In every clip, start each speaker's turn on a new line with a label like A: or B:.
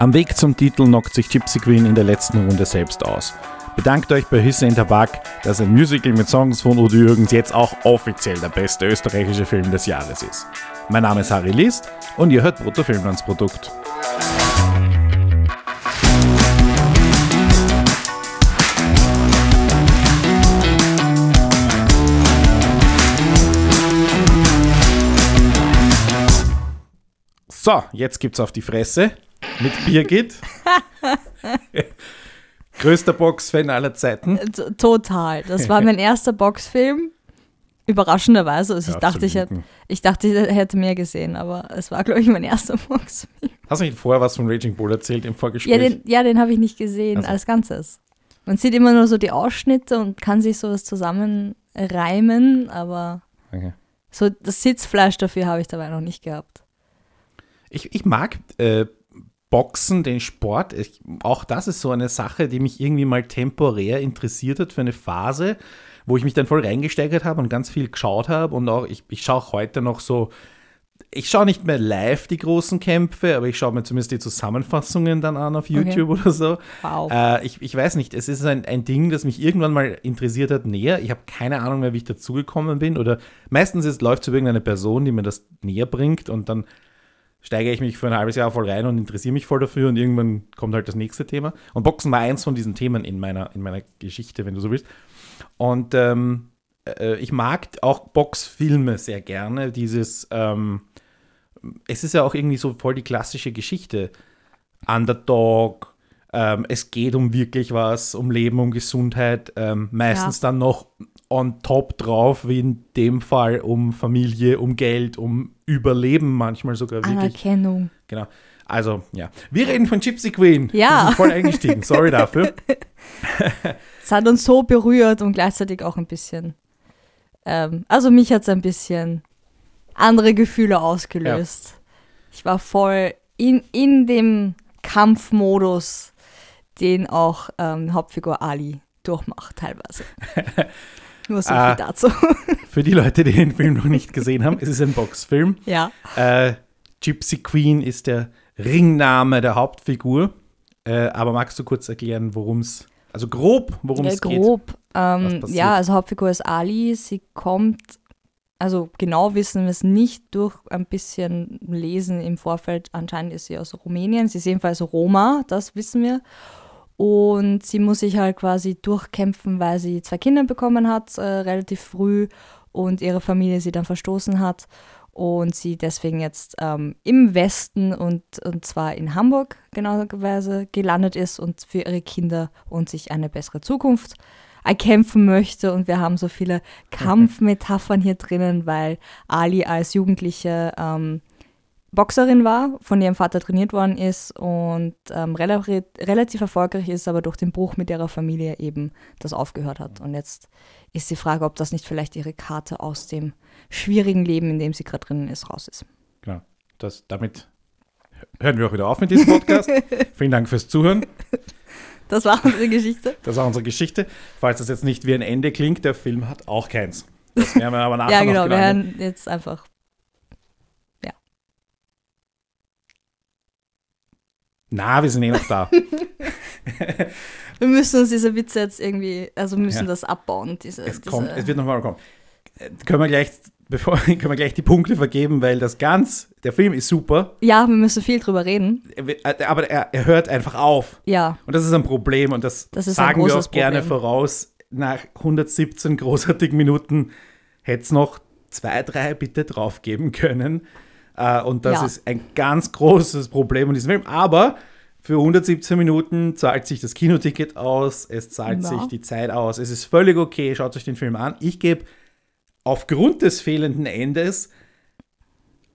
A: Am Weg zum Titel knockt sich Gypsy Queen in der letzten Runde selbst aus. Bedankt euch bei Hisse in Tabak, dass ein Musical mit Songs von Udo Jürgens jetzt auch offiziell der beste österreichische Film des Jahres ist. Mein Name ist Harry List und ihr hört Brutto Filmlandsprodukt. So, jetzt gibt's auf die Fresse mit Birgit. Größter Boxfan aller Zeiten.
B: T- Total. Das war mein erster Boxfilm. Überraschenderweise. Also ich,
A: Ja,
B: dachte, ich, hätte, ich dachte, ich hätte mehr gesehen, aber es war, glaube ich, mein erster Boxfilm.
A: Hast du nicht vorher was von Raging Bull erzählt im Vorgespräch?
B: Ja, den, ja, den habe ich nicht gesehen
A: Also.
B: als Ganzes. Man sieht immer nur so die Ausschnitte und kann sich sowas zusammenreimen, aber
A: Okay.
B: so das Sitzfleisch dafür habe ich dabei noch nicht gehabt.
A: Ich, ich mag äh, Boxen, den Sport. Ich, auch das ist so eine Sache, die mich irgendwie mal temporär interessiert hat für eine Phase, wo ich mich dann voll reingesteigert habe und ganz viel geschaut habe. Und auch, ich, ich schaue heute noch so, ich schaue nicht mehr live die großen Kämpfe, aber ich schaue mir zumindest die Zusammenfassungen dann an auf YouTube oder so.
B: Wow.
A: Äh, ich, ich weiß nicht, es ist ein, ein Ding, das mich irgendwann mal interessiert hat, näher. Ich habe keine Ahnung mehr, wie ich dazugekommen bin. Oder meistens ist, läuft es über irgendeine Person, die mir das näher bringt und dann steige ich mich für ein halbes Jahr voll rein und interessiere mich voll dafür und irgendwann kommt halt das nächste Thema. Und Boxen war eins von diesen Themen in meiner, in meiner Geschichte, wenn du so willst. Und ähm, äh, ich mag auch Boxfilme sehr gerne. Dieses, ähm, es ist ja auch irgendwie so voll die klassische Geschichte. Underdog, ähm, es geht um wirklich was, um Leben, um Gesundheit, ähm, meistens dann noch on top drauf, wie in dem Fall um Familie, um Geld, um Überleben manchmal sogar wirklich.
B: Anerkennung.
A: Genau. Also, ja. Wir reden von Gypsy Queen.
B: Ja.
A: Wir sind voll eingestiegen. Sorry dafür.
B: Es hat uns so berührt und gleichzeitig auch ein bisschen, ähm, also mich hat es ein bisschen andere Gefühle ausgelöst. Ich war voll in, in dem Kampfmodus, den auch ähm, Hauptfigur Ali durchmacht teilweise. Nur so viel dazu.
A: Für die Leute, die den Film noch nicht gesehen haben, es ist ein Boxfilm.
B: ja.
A: Äh, Gypsy Queen ist der Ringname der Hauptfigur. Äh, aber magst du kurz erklären, worum es, also grob, worum
B: Ja,
A: es geht?
B: grob. Ähm, ja, also Hauptfigur ist Ali. Sie kommt, also genau wissen wir es nicht durch ein bisschen Lesen im Vorfeld. Anscheinend ist sie aus Rumänien. Sie ist jedenfalls Roma, das wissen wir. Und sie muss sich halt quasi durchkämpfen, weil sie zwei Kinder bekommen hat, äh, relativ früh, und ihre Familie sie dann verstoßen hat. Und sie deswegen jetzt ähm, im Westen und, und zwar in Hamburg genauerweise gelandet ist und für ihre Kinder und sich eine bessere Zukunft erkämpfen möchte. Und wir haben so viele Kampfmetaphern hier drinnen, weil Ali als Jugendliche ähm, Boxerin war, von ihrem Vater trainiert worden ist und ähm, relativ, relativ erfolgreich ist, aber durch den Bruch mit ihrer Familie eben das aufgehört hat. Und jetzt ist die Frage, ob das nicht vielleicht ihre Karte aus dem schwierigen Leben, in dem sie gerade drinnen ist, raus ist.
A: Genau. Das, damit hören wir auch wieder auf mit diesem Podcast. Vielen Dank fürs Zuhören.
B: Das war unsere Geschichte.
A: Das war unsere Geschichte. Falls das jetzt nicht wie ein Ende klingt, der Film hat auch keins. Das werden wir aber nachher
B: ja,
A: noch
B: genau. Wir hören jetzt einfach.
A: Na, wir sind eh noch da.
B: Wir müssen uns diese Witze jetzt irgendwie, also müssen
A: Ja.
B: das abbauen. Diese,
A: Es
B: diese,
A: kommt, es wird nochmal kommen. Äh, Können wir gleich, bevor, können wir gleich die Punkte vergeben, weil das ganz, der Film ist super,
B: ja, wir müssen viel drüber reden.
A: wird- äh, aber er, er hört einfach auf.
B: Ja,
A: Und das ist ein Problem und das,
B: Das
A: sagen wir auch gerne
B: Problem.
A: voraus. Nach 117 großartigen Minuten hätte es noch zwei, drei bitte draufgeben können. Äh, und das
B: Ja.
A: ist ein ganz großes Problem in diesem Film. Aber für 117 Minuten zahlt sich das Kinoticket aus, es zahlt
B: Ja.
A: sich die Zeit aus. Es ist völlig okay, schaut euch den Film an. Ich gebe aufgrund des fehlenden Endes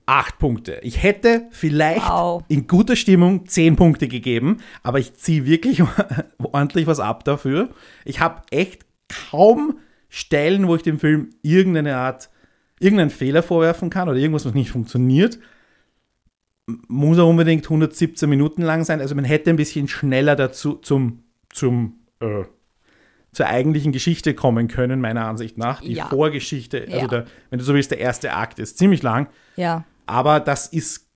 A: acht Punkte. Ich hätte vielleicht
B: Wow.
A: in guter Stimmung zehn Punkte gegeben, aber ich ziehe wirklich ordentlich was ab dafür. Ich habe echt kaum Stellen, wo ich dem Film irgendeine Art, irgendeinen Fehler vorwerfen kann oder irgendwas, was nicht funktioniert. Muss er unbedingt 117 Minuten lang sein. Also man hätte ein bisschen schneller dazu zum, zum äh, zur eigentlichen Geschichte kommen können, meiner Ansicht nach. Die
B: Ja.
A: Vorgeschichte, also
B: Ja.
A: der, wenn du so willst, der erste Akt ist ziemlich lang.
B: ja.
A: Aber das ist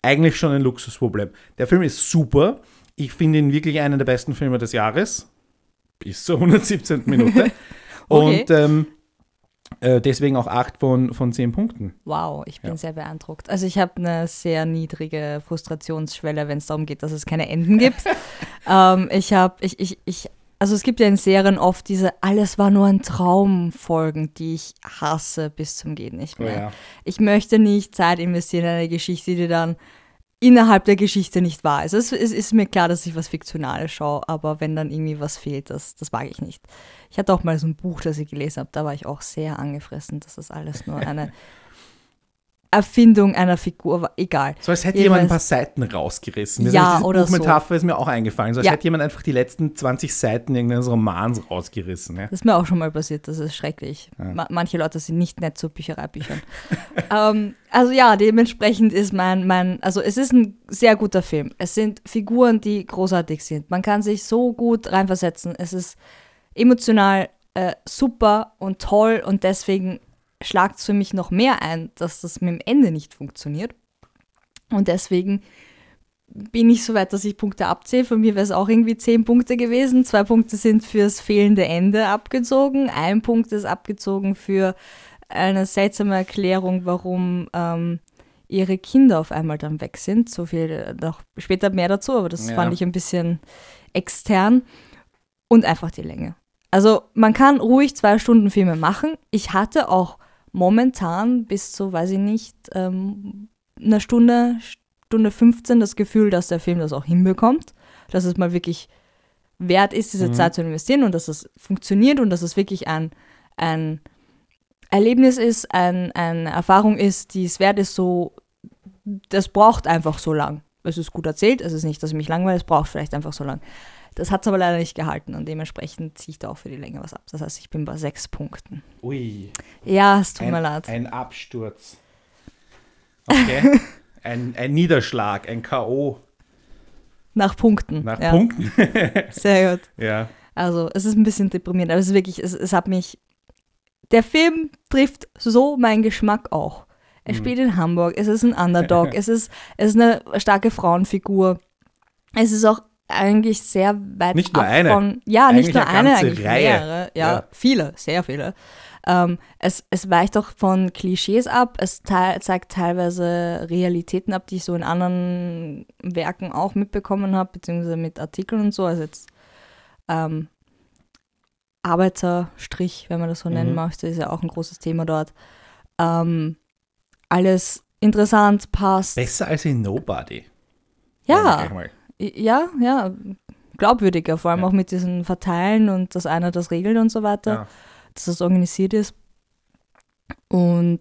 A: eigentlich schon ein Luxusproblem. Der Film ist super. Ich finde ihn wirklich einen der besten Filme des Jahres. Bis zur 117. Minute.
B: Okay.
A: Und ähm, äh, deswegen auch 8 von, von 10 Punkten.
B: Wow, ich bin
A: Ja.
B: sehr beeindruckt. Also ich habe eine sehr niedrige Frustrationsschwelle, wenn es darum geht, dass es keine Enden gibt. ähm, ich habe, ich, ich, ich, also es gibt ja in Serien oft diese Alles war nur ein Traum Folgen, die ich hasse bis zum geht nicht
A: Oh
B: mehr. Ich möchte nicht Zeit investieren in eine Geschichte, die dann innerhalb der Geschichte nicht wahr ist. Es, es ist mir klar, dass ich was Fiktionales schaue, aber wenn dann irgendwie was fehlt, das, das mag ich nicht. Ich hatte auch mal so ein Buch, das ich gelesen habe, da war ich auch sehr angefressen, dass das alles nur eine Erfindung einer Figur war. Egal.
A: So als hätte
B: Jedenfalls-
A: jemand ein paar Seiten rausgerissen. Ist
B: Ja,
A: diese
B: oder so.
A: Ist mir auch eingefallen. So als
B: Ja.
A: hätte jemand einfach die letzten 20 Seiten irgendeines Romans rausgerissen. Ja?
B: Das ist mir auch schon mal passiert, das ist schrecklich. Ma manche Leute sind nicht nett zu Büchereibüchern. ähm, also ja, dementsprechend ist mein, mein, also es ist ein sehr guter Film. Es sind Figuren, die großartig sind. Man kann sich so gut reinversetzen. Es ist emotional äh, super und toll und deswegen schlagt es für mich noch mehr ein, dass das mit dem Ende nicht funktioniert. Und deswegen bin ich so weit, dass ich Punkte abzähle. Von mir wäre es auch irgendwie zehn Punkte gewesen. Zwei Punkte sind fürs fehlende Ende abgezogen. Ein Punkt ist abgezogen für eine seltsame Erklärung, warum ähm, ihre Kinder auf einmal dann weg sind. So viel äh, noch später mehr dazu, aber das
A: Ja.
B: fand ich ein bisschen extern. Und einfach die Länge. Also man kann ruhig zwei Stunden Filme machen. Ich hatte auch momentan bis zu, weiß ich nicht, ähm, einer Stunde, Stunde 15 das Gefühl, dass der Film das auch hinbekommt. Dass es mal wirklich wert ist, diese
A: Mhm.
B: Zeit zu investieren und dass es funktioniert und dass es wirklich ein, ein Erlebnis ist, ein, eine Erfahrung ist, die es wert ist, so, das braucht einfach so lang. Es ist gut erzählt, es ist nicht, dass ich mich langweile, es braucht vielleicht einfach so lang. Das hat es aber leider nicht gehalten und dementsprechend ziehe ich da auch für die Länge was ab. Das heißt, ich bin bei sechs Punkten.
A: Ui.
B: Ja, es tut mir
A: Ein,
B: leid.
A: ein Absturz. Okay. ein, ein Niederschlag, ein K.O.
B: Nach Punkten.
A: nach
B: ja.
A: Punkten.
B: Sehr gut.
A: ja.
B: Also, es ist ein bisschen deprimierend, aber es ist wirklich, es, es hat mich. Der Film trifft so meinen Geschmack auch. Er
A: Mhm.
B: spielt in Hamburg, es ist ein Underdog, es ist, es ist eine starke Frauenfigur. Es ist auch eigentlich sehr weit
A: Nicht nur
B: ab
A: eine.
B: von. Ja,
A: Eigentlich
B: nicht nur
A: eine
B: eine,
A: ganze
B: eigentlich
A: Reihe.
B: mehrere. Ja,
A: Ja.
B: viele, sehr viele. Ähm, es, es weicht auch von Klischees ab, es te zeigt teilweise Realitäten ab, die ich so in anderen Werken auch mitbekommen habe, beziehungsweise mit Artikeln und so. Also jetzt ähm, Arbeiterstrich, wenn man das so nennen
A: Mhm.
B: möchte, ist ja auch ein großes Thema dort. Ähm, alles interessant, passt.
A: Besser als in Nobody.
B: Ja. Ja, ja, glaubwürdiger, vor allem
A: Ja.
B: auch mit diesem Verteilen und dass einer das regelt und so weiter,
A: Ja.
B: dass das organisiert ist. Und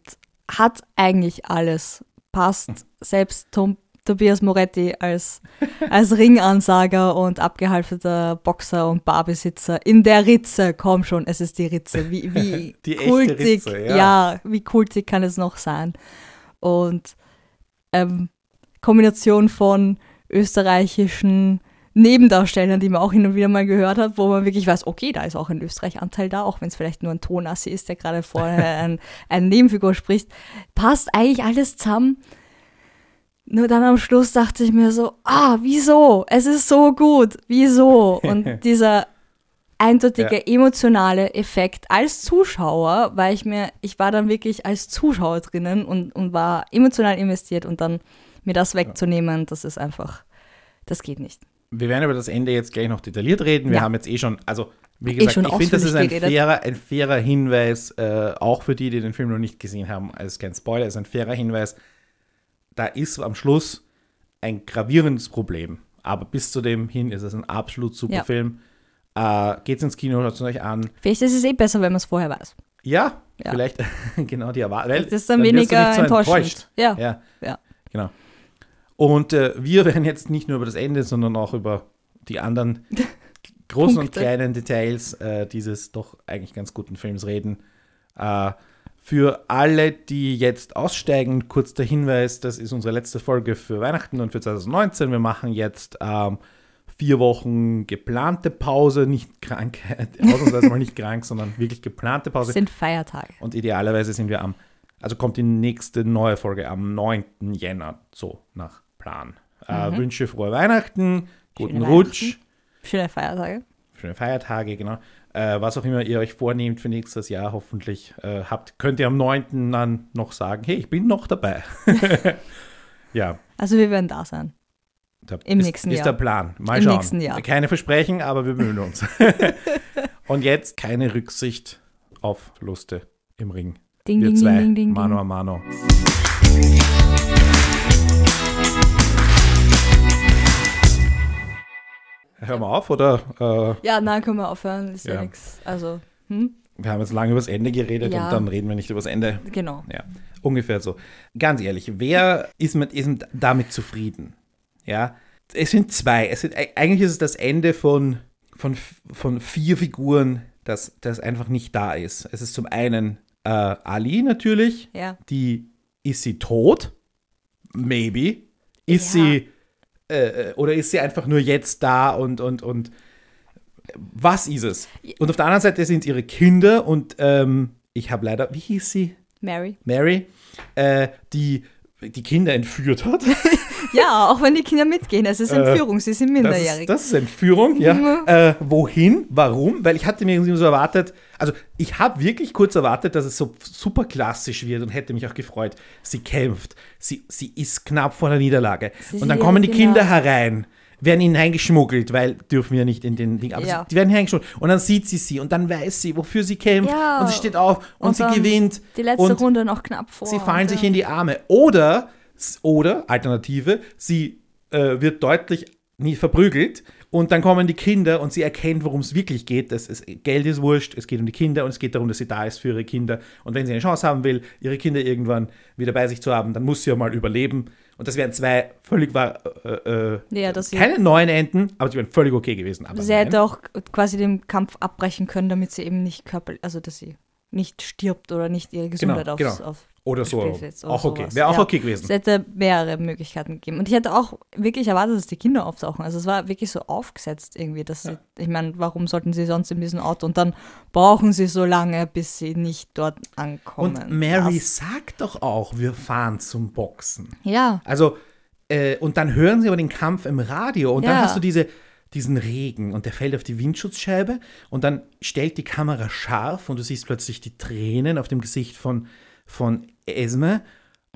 B: hat eigentlich alles. Passt. Selbst Tom, Tobias Moretti als, als Ringansager und abgehalfterter Boxer und Barbesitzer in der Ritze. Komm schon, es ist die Ritze. Wie, wie
A: Die echte
B: kultig,
A: Ritze,
B: ja.
A: ja.
B: wie kultig kann es noch sein? Und ähm, Kombination von österreichischen Nebendarstellern, die man auch hin und wieder mal gehört hat, wo man wirklich weiß, okay, da ist auch ein Österreich-Anteil da, auch wenn es vielleicht nur ein Tonassi ist, der gerade vorher ein, eine Nebenfigur spricht, passt eigentlich alles zusammen. Nur dann am Schluss dachte ich mir so, ah, wieso? Es ist so gut, wieso? Und dieser eindeutige emotionale Effekt als Zuschauer, weil ich mir, ich war dann wirklich als Zuschauer drinnen und, und war emotional investiert und dann mir das wegzunehmen, das ist einfach, das geht nicht.
A: Wir werden über das Ende jetzt gleich noch detailliert reden. Wir
B: Ja.
A: haben jetzt eh schon, also wie
B: Eh
A: gesagt,
B: schon
A: ich finde, das ist ein fairer, ein fairer Hinweis, äh, auch für die, die den Film noch nicht gesehen haben. Es ist kein Spoiler, es ist ein fairer Hinweis. Da ist am Schluss ein gravierendes Problem. Aber bis zu dem hin ist es ein absolut super
B: Ja.
A: Film. Äh, geht's ins Kino, schaut es euch an.
B: Vielleicht ist es eh besser, wenn man es vorher weiß.
A: Ja,
B: Ja.
A: vielleicht genau die Erwartung.
B: Das ist dann weniger enttäuschend. Ja.
A: ja.
B: Ja.
A: Genau. Und äh, wir werden jetzt nicht nur über das Ende, sondern auch über die anderen großen und kleinen Details äh, dieses doch eigentlich ganz guten Films reden. Äh, für alle, die jetzt aussteigen, kurz der Hinweis, das ist unsere letzte Folge für Weihnachten und für 2019. Wir machen jetzt ähm, vier Wochen geplante Pause, nicht Krankheit, ausnahmsweise mal nicht krank, sondern wirklich geplante
B: Es
A: Pause.
B: sind Feiertage.
A: Und idealerweise sind wir am, also kommt die nächste neue Folge am 9. Jänner, so nach Plan. Äh, wünsche frohe Weihnachten, guten
B: Schöne
A: Rutsch,
B: Weihnachten. Schöne Feiertage.
A: schöne Feiertage, genau. Äh, was auch immer ihr euch vornehmt für nächstes Jahr, hoffentlich äh, habt, könnt ihr am 9. dann noch sagen, hey, ich bin noch dabei. ja,
B: Also wir werden da sein.
A: da
B: Im
A: ist,
B: nächsten
A: ist
B: Jahr.
A: der Plan. Mal
B: Im
A: schauen.
B: nächsten Jahr.
A: Keine Versprechen, aber wir bemühen uns. Und jetzt keine Rücksicht auf Verluste im Ring.
B: Ding,
A: Wir
B: ding,
A: zwei,
B: ding, ding, ding,
A: Mano a Mano. Hör mal auf, oder? Äh,
B: Ja, nein, können wir aufhören. Ist ja,
A: Ja.
B: nichts. Also, hm?
A: wir haben jetzt lange über das Ende geredet
B: Ja.
A: und dann reden wir nicht über das Ende.
B: Genau.
A: Ja, ungefähr so. Ganz ehrlich, wer ist, mit, ist mit damit zufrieden? Ja, es sind zwei. Es sind, eigentlich ist es das Ende von, von, von vier Figuren, das, das einfach nicht da ist. Es ist zum einen äh, Ali natürlich,
B: Ja.
A: die ist sie tot? Maybe. Ist
B: Ja.
A: sie äh, oder ist sie einfach nur jetzt da und und und was ist es? Und auf der anderen Seite sind ihre Kinder und ähm, ich habe leider, wie hieß sie?
B: Mary.
A: Mary, äh, die die Kinder entführt hat.
B: Ja, auch wenn die Kinder mitgehen. Es ist
A: Äh,
B: Entführung, sie sind
A: Das
B: minderjährig.
A: ist, das ist Entführung, ja.
B: Mhm.
A: Äh, wohin? Warum? Weil ich hatte mir irgendwie so erwartet, also ich habe wirklich kurz erwartet, dass es so super klassisch wird und hätte mich auch gefreut. Sie kämpft, sie, sie ist knapp vor der Niederlage.
B: Sie
A: und dann kommen die
B: ihre
A: Kinder herein, werden hineingeschmuggelt, weil dürfen wir nicht in den Ding, aber
B: Ja.
A: sie, die werden hineingeschmuggelt. Und dann sieht sie sie und dann weiß sie, wofür sie kämpft
B: Ja.
A: und sie steht auf und,
B: Und
A: sie gewinnt.
B: die letzte
A: und
B: Runde noch knapp vor.
A: Sie fallen sich in die Arme. Oder, oder, Alternative, sie äh, wird deutlich nie verprügelt und dann kommen die Kinder und sie erkennt, worum es wirklich geht. Das ist, Geld ist wurscht, es geht um die Kinder und es geht darum, dass sie da ist für ihre Kinder. Und wenn sie eine Chance haben will, ihre Kinder irgendwann wieder bei sich zu haben, dann muss sie ja mal überleben. Und das wären zwei völlig wahr, äh, äh,
B: Ja,
A: keine neuen Enden, aber die wären völlig okay gewesen. Aber
B: Sie
A: nein.
B: hätte auch quasi den Kampf abbrechen können, damit sie eben nicht körperlich, also dass sie nicht stirbt oder nicht ihre Gesundheit
A: Genau,
B: aufs,
A: genau.
B: auf
A: Oder so.
B: Spiel setzt oder
A: Auch okay. Wäre auch
B: Ja.
A: okay gewesen.
B: Es hätte mehrere Möglichkeiten gegeben. Und ich hätte auch wirklich erwartet, dass die Kinder auftauchen. Also es war wirklich so aufgesetzt irgendwie, dass sie, ich meine, warum sollten sie sonst in diesem Auto? Und dann brauchen sie so lange, bis sie nicht dort ankommen.
A: Und Mary
B: Das-
A: sagt doch auch, wir fahren zum Boxen.
B: Ja,
A: Also, äh, und dann hören sie aber den Kampf im Radio und dann
B: Ja.
A: hast du diese, diesen Regen und der fällt auf die Windschutzscheibe und dann stellt die Kamera scharf und du siehst plötzlich die Tränen auf dem Gesicht von, von Esme.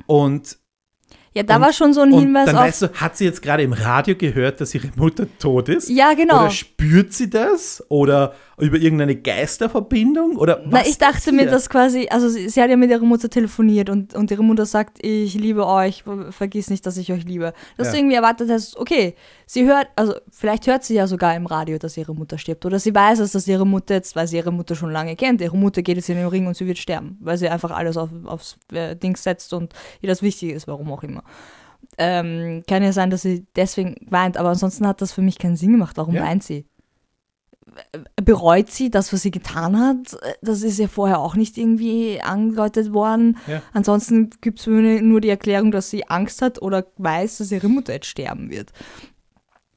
A: Und,
B: ja, da
A: Und-
B: war schon so ein Hinweis
A: dann
B: auf.
A: weißt du, hat sie jetzt gerade im Radio gehört, dass ihre Mutter tot ist?
B: ja, genau.
A: Oder spürt sie das? Oder über irgendeine Geisterverbindung? Oder
B: Na,
A: was
B: ich dachte mir, dass quasi, also sie, sie hat ja mit ihrer Mutter telefoniert und, und ihre Mutter sagt, ich liebe euch, vergiss nicht, dass ich euch liebe. Dass
A: Ja.
B: du irgendwie erwartet hast, okay, sie hört, also vielleicht hört sie ja sogar im Radio, dass ihre Mutter stirbt. Oder sie weiß es, dass ihre Mutter jetzt, weil sie ihre Mutter schon lange kennt, ihre Mutter geht jetzt in den Ring und sie wird sterben, weil sie einfach alles auf, aufs äh, Ding setzt und ihr das wichtig ist, warum auch immer. Ähm, kann ja sein, dass sie deswegen weint, aber ansonsten hat das für mich keinen Sinn gemacht. Warum
A: Ja.
B: weint sie? bereut sie das, was sie getan hat. Das ist ja vorher auch nicht irgendwie angedeutet worden.
A: Ja.
B: Ansonsten gibt es nur die Erklärung, dass sie Angst hat oder weiß, dass ihre Mutter jetzt sterben wird.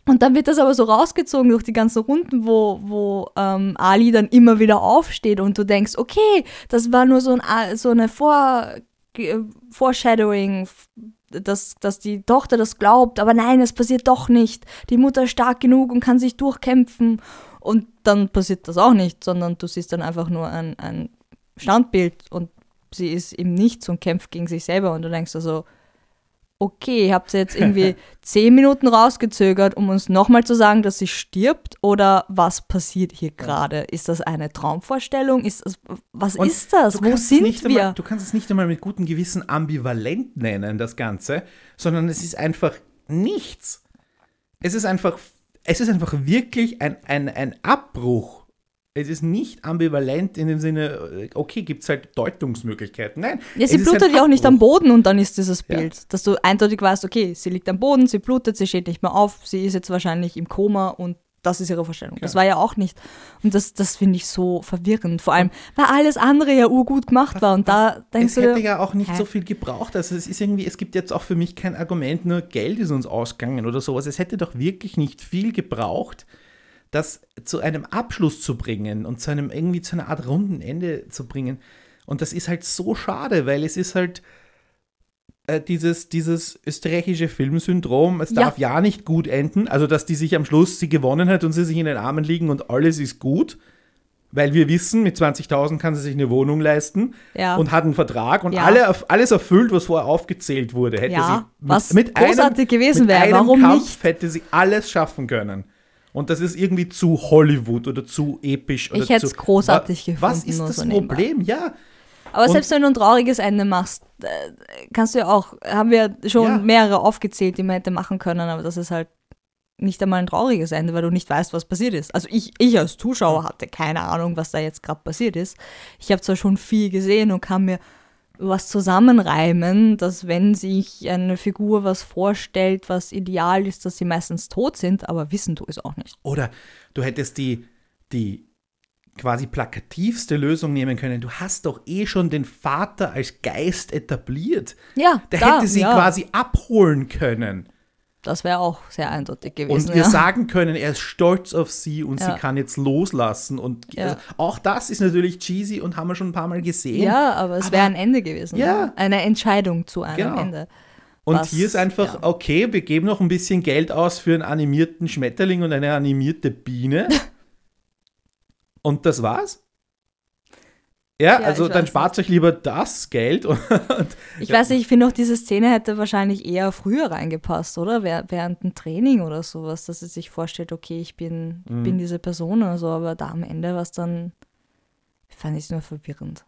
B: Und dann wird das aber so rausgezogen durch die ganzen Runden, wo, wo ähm, Ali dann immer wieder aufsteht und du denkst, okay, das war nur so, ein, so eine Vor, Foreshadowing, dass, dass die Tochter das glaubt, aber nein, es passiert doch nicht. Die Mutter ist stark genug und kann sich durchkämpfen. Und dann passiert das auch nicht, sondern du siehst dann einfach nur ein, ein Standbild und sie ist im Nichts und kämpft gegen sich selber und du denkst also, okay, habt ihr jetzt irgendwie zehn Minuten rausgezögert, um uns nochmal zu sagen, dass sie stirbt oder was passiert hier gerade? Ist das eine Traumvorstellung? Ist das, was
A: Und
B: ist das?
A: du
B: Wo
A: kannst es
B: sind
A: nicht
B: wir?
A: Einmal, du kannst es nicht einmal mit gutem Gewissen ambivalent nennen, das Ganze, sondern es ist einfach nichts. Es ist einfach, es ist einfach wirklich ein, ein, ein Abbruch. Es ist nicht ambivalent in dem Sinne, okay, gibt es halt Deutungsmöglichkeiten. Nein.
B: Ja,
A: es
B: sie blutet ja auch nicht am. Boden und dann ist dieses
A: Ja.
B: Bild, dass du eindeutig weißt, okay, sie liegt am Boden, sie blutet, sie steht nicht mehr auf, sie ist jetzt wahrscheinlich im Koma und das ist ihre Vorstellung. Das war ja auch nicht. Und das, das finde ich so verwirrend. Vor allem, weil alles andere ja urgut gemacht war. Und da denkst
A: Es
B: du
A: hätte
B: dir,
A: ja auch nicht
B: hä?
A: so viel gebraucht. Also es ist irgendwie, es gibt jetzt auch für mich kein Argument, nur Geld ist uns ausgegangen oder sowas. Es hätte doch wirklich nicht viel gebraucht, das zu einem Abschluss zu bringen und zu einem irgendwie zu einer Art runden Ende zu bringen. Und das ist halt so schade, weil es ist halt, äh, dieses, dieses österreichische Filmsyndrom, es
B: Ja.
A: darf ja nicht gut enden, also dass die sich am Schluss sie gewonnen hat und sie sich in den Armen liegen und alles ist gut, weil wir wissen, mit 20.000 kann sie sich eine Wohnung leisten
B: Ja.
A: und hat einen Vertrag und
B: Ja.
A: alle, alles erfüllt, was vorher aufgezählt wurde. Hätte
B: Ja,
A: sie
B: was großartig gewesen
A: mit
B: wäre.
A: einem
B: Warum
A: Kampf
B: nicht?
A: hätte sie alles schaffen können. Und das ist irgendwie zu Hollywood oder zu episch. Oder
B: Ich hätte es großartig
A: Wa- Was
B: gefunden,
A: ist
B: nur
A: das
B: so nebenbei.
A: Problem? Ja,
B: Aber
A: Und-
B: selbst wenn du ein trauriges Ende machst, äh, kannst du ja auch, haben wir schon
A: Ja.
B: mehrere aufgezählt, die man hätte machen können, aber das ist halt nicht einmal ein trauriges Ende, weil du nicht weißt, was passiert ist. Also ich, ich als Zuschauer hatte keine Ahnung, was da jetzt gerade passiert ist. Ich habe zwar schon viel gesehen und kann mir was zusammenreimen, dass wenn sich eine Figur was vorstellt, was ideal ist, dass sie meistens tot sind, aber wissen du es auch nicht.
A: Oder du hättest die, die quasi plakativste Lösung nehmen können. Du hast doch eh schon den Vater als Geist etabliert.
B: Ja,
A: Der
B: da,
A: hätte sie
B: ja,
A: quasi abholen können.
B: Das wäre auch sehr eindeutig gewesen.
A: Und ihr
B: ja.
A: sagen können, er ist stolz auf sie und
B: Ja.
A: sie kann jetzt loslassen. Und
B: Ja.
A: also auch das ist natürlich cheesy und haben wir schon ein paar Mal gesehen.
B: Ja, aber es wäre ein Ende gewesen.
A: Ja.
B: Eine Entscheidung zu einem
A: Genau.
B: Ende.
A: Und
B: Was-
A: hier ist einfach, okay, wir geben noch ein bisschen Geld aus für einen animierten Schmetterling und eine animierte Biene. und das war's? Ja,
B: Ja,
A: also dann spart euch lieber das Geld. Und,
B: Ich weiß nicht, ich finde auch, diese Szene hätte wahrscheinlich eher früher reingepasst, oder? Wäh- Während ein Training oder sowas, dass sie sich vorstellt, okay, ich bin,
A: Mhm.
B: bin diese Person oder so, aber da am Ende war es dann, fand ich es nur verwirrend.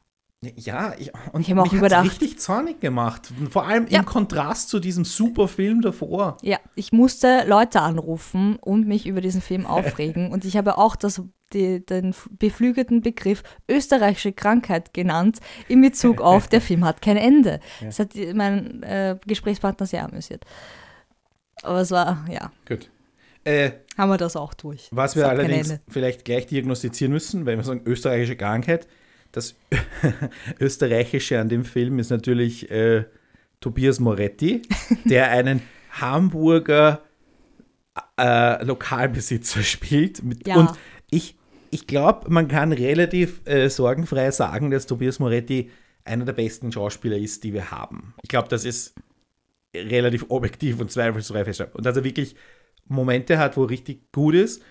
A: Ja, ich, und
B: Ich hab auch überdacht-
A: richtig zornig gemacht. Vor allem
B: Ja.
A: im Kontrast zu diesem super Film davor.
B: Ja, ich musste Leute anrufen und mich über diesen Film aufregen. und ich habe auch das, die, den beflügelten Begriff österreichische Krankheit genannt, in Bezug auf, der Film hat kein Ende. Das hat mein äh, Gesprächspartner sehr amüsiert. Aber es war, ja,
A: Gut. Äh,
B: haben wir das auch durch.
A: Was wir allerdings vielleicht gleich diagnostizieren müssen, weil wir sagen österreichische Krankheit. Das österreichische an dem Film ist natürlich äh, Tobias Moretti, der einen Hamburger äh, Lokalbesitzer spielt. Mit,
B: Ja.
A: Und ich, ich glaube, man kann relativ äh, sorgenfrei sagen, dass Tobias Moretti einer der besten Schauspieler ist, die wir haben. Ich glaube, das ist relativ objektiv und zweifelsfrei feststellen. Und dass er wirklich Momente hat, wo er richtig gut ist.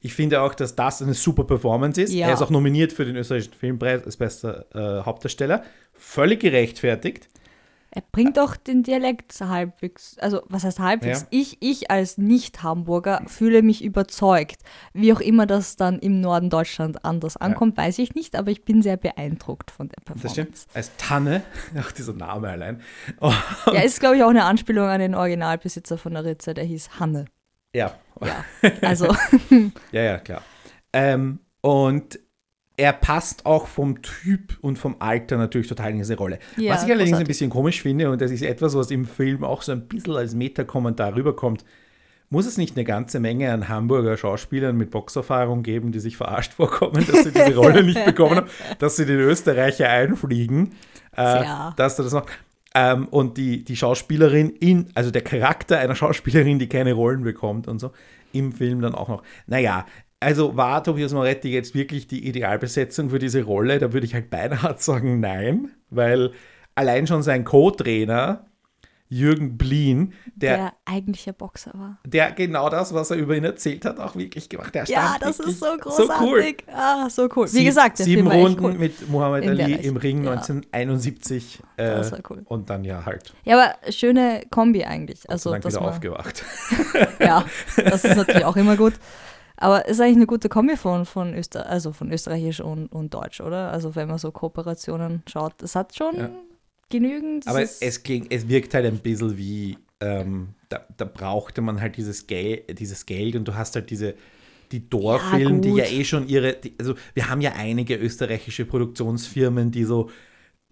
A: Ich finde auch, dass das eine super Performance ist.
B: Ja.
A: Er ist auch nominiert für den österreichischen Filmpreis als bester äh, Hauptdarsteller. Völlig gerechtfertigt.
B: Er bringt auch den Dialekt halbwegs, also was heißt halbwegs?
A: Ja.
B: Ich, ich als Nicht-Hamburger fühle mich überzeugt. Wie auch immer das dann im Norden Deutschland anders ankommt, weiß ich nicht, aber ich bin sehr beeindruckt von der Performance.
A: Das stimmt. Als Tanne, auch dieser Name allein.
B: Ja, ist, glaube ich, auch eine Anspielung an den Originalbesitzer von der Ritze, der hieß Hanne.
A: Ja,
B: Ja, also,
A: ja, ja, klar. Ähm, und er passt auch vom Typ und vom Alter natürlich total in diese Rolle.
B: Ja,
A: was ich allerdings ein
B: großartig.
A: bisschen komisch finde, und das ist etwas, was im Film auch so ein bisschen als Metakommentar rüberkommt, muss es nicht eine ganze Menge an Hamburger Schauspielern mit Boxerfahrung geben, die sich verarscht vorkommen, dass sie diese Rolle nicht bekommen haben, dass sie den Österreicher einfliegen, äh, dass du das noch. Ähm, und die, die Schauspielerin in, also der Charakter einer Schauspielerin, die keine Rollen bekommt und so, im Film dann auch noch. Naja, also war Tobias Moretti jetzt wirklich die Idealbesetzung für diese Rolle? Da würde ich halt beinahe sagen, nein, weil allein schon sein Co-Trainer, Jürgen Blien, der,
B: der eigentliche Boxer war.
A: der genau das, was er über ihn erzählt hat, auch wirklich gemacht. Der
B: Ja, das ist so großartig.
A: cool.
B: Ah, so cool. Wie
A: Sieb-
B: gesagt, der
A: sieben
B: Film
A: Runden
B: cool.
A: mit Muhammad
B: In
A: Ali im Ring
B: Ja.
A: 1971 äh,
B: Das war cool.
A: und dann ja halt
B: Ja, aber schöne Kombi eigentlich. Also,
A: so
B: dass
A: wieder
B: man,
A: aufgewacht.
B: ja, das ist natürlich auch immer gut. Aber es ist eigentlich eine gute Kombi von, von, Öster also von Österreichisch und, und Deutsch, oder? Also wenn man so Kooperationen schaut. Es hat schon
A: Ja.
B: Genügend.
A: Aber es, klingt, es wirkt halt ein bisschen wie, ähm, da, da brauchte man halt dieses, Gel dieses Geld und du hast halt diese, die Dorfilm, die
B: gut.
A: ja eh schon ihre, die, also wir haben ja einige österreichische Produktionsfirmen, die so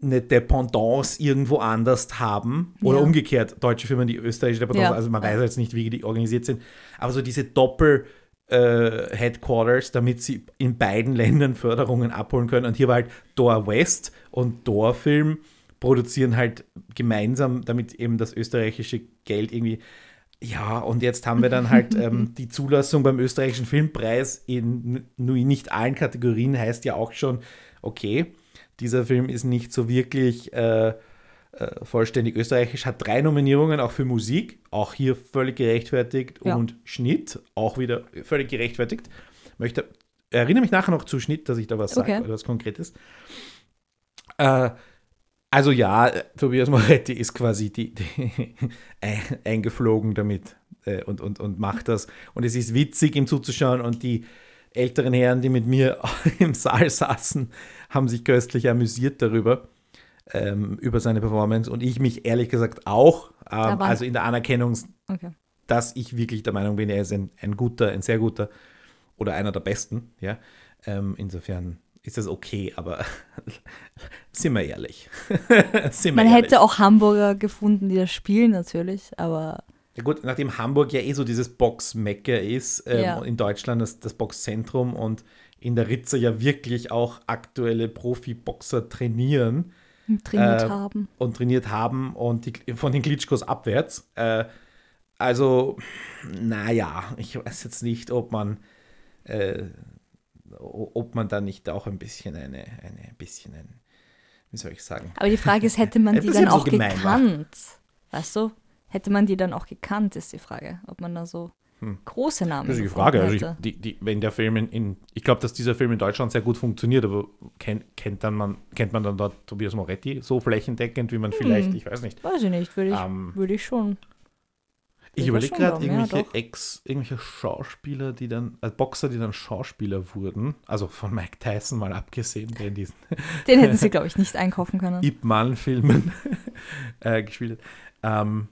A: eine Dependance irgendwo anders haben oder
B: Ja.
A: umgekehrt, deutsche Firmen, die österreichische Dependance,
B: Ja.
A: also man weiß jetzt nicht, wie die organisiert sind, aber so diese Doppel- äh, Headquarters, damit sie in beiden Ländern Förderungen abholen können. Und hier war halt Dor West und Dor Film produzieren halt gemeinsam, damit eben das österreichische Geld irgendwie. Ja, und jetzt haben wir dann halt ähm, die Zulassung beim österreichischen Filmpreis in nicht allen Kategorien, heißt ja auch schon, okay, dieser Film ist nicht so wirklich äh, äh, vollständig österreichisch, hat drei Nominierungen auch für Musik, auch hier völlig gerechtfertigt
B: Ja.
A: und Schnitt, auch wieder völlig gerechtfertigt. Möchte, erinnere mich nachher noch zu Schnitt, dass ich da was sage
B: Okay.
A: oder was Konkretes. Äh, also ja, äh, Tobias Moretti ist quasi die, die ein- eingeflogen damit äh, und, und, und macht das. Und es ist witzig, ihm zuzuschauen und die älteren Herren, die mit mir im Saal saßen, haben sich köstlich amüsiert darüber, ähm, über seine Performance und ich mich ehrlich gesagt auch, ähm, also in der Anerkennung,
B: Okay.
A: dass ich wirklich der Meinung bin, er ist ein, ein guter, ein sehr guter oder einer der besten, ja. Ähm, insofern ist das okay, aber sind wir ehrlich. sind wir
B: Man
A: ehrlich.
B: hätte auch Hamburger gefunden, die das spielen natürlich, aber
A: Ja gut, nachdem Hamburg ja eh so dieses Boxmecker ist, ähm,
B: Ja.
A: in Deutschland das, das Boxzentrum und in der Ritze ja wirklich auch aktuelle Profiboxer trainieren
B: trainiert
A: Äh,
B: haben.
A: und trainiert haben und die, von den Klitschkos abwärts. Äh, also, naja, ich weiß jetzt nicht, ob man, äh, ob man da nicht auch ein bisschen eine, eine ein bisschen ein, wie soll ich sagen?
B: Aber die Frage ist, hätte man die dann
A: so
B: auch
A: war.
B: gekannt? Weißt du? Hätte man die dann auch gekannt, ist die Frage. Ob man da so große Namen
A: Das ist die Frage. Also ich, die, die, wenn der Film in, in ich glaube, dass dieser Film in Deutschland sehr gut funktioniert, aber kennt, kennt, dann man, kennt man dann dort Tobias Moretti so flächendeckend, wie man vielleicht, ich weiß nicht.
B: Weiß ich nicht, würde ich,
A: Ähm,
B: würde ich schon.
A: Ich überlege gerade
B: ja,
A: irgendwelche
B: doch.
A: Ex, irgendwelche Schauspieler, die dann, äh, Boxer, die dann Schauspieler wurden, also von Mike Tyson mal abgesehen, der in diesen
B: Den hätten sie, glaube ich, nicht einkaufen können.
A: Ip Man-Filmen äh, gespielt hat. Ähm,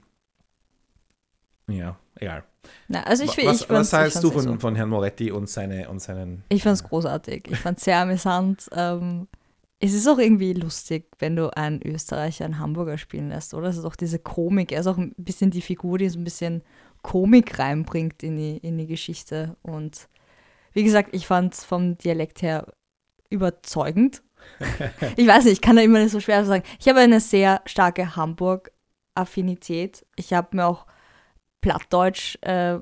A: ja, egal.
B: Na, also ich,
A: was
B: ich
A: was
B: ich
A: heißt du
B: fand's
A: von,
B: eh so.
A: von Herrn Moretti und, seine, und seinen.
B: Ich fand es großartig. Ich fand es sehr amüsant. Ähm, es ist auch irgendwie lustig, wenn du einen Österreicher einen Hamburger spielen lässt, oder? Es ist auch diese Komik. Er ist auch ein bisschen die Figur, die so ein bisschen Komik reinbringt in die, in die Geschichte. Und wie gesagt, ich fand es vom Dialekt her überzeugend. ich weiß nicht, ich kann da immer nicht so schwer sagen. Ich habe eine sehr starke Hamburg-Affinität. Ich habe mir auch Plattdeutsch, äh,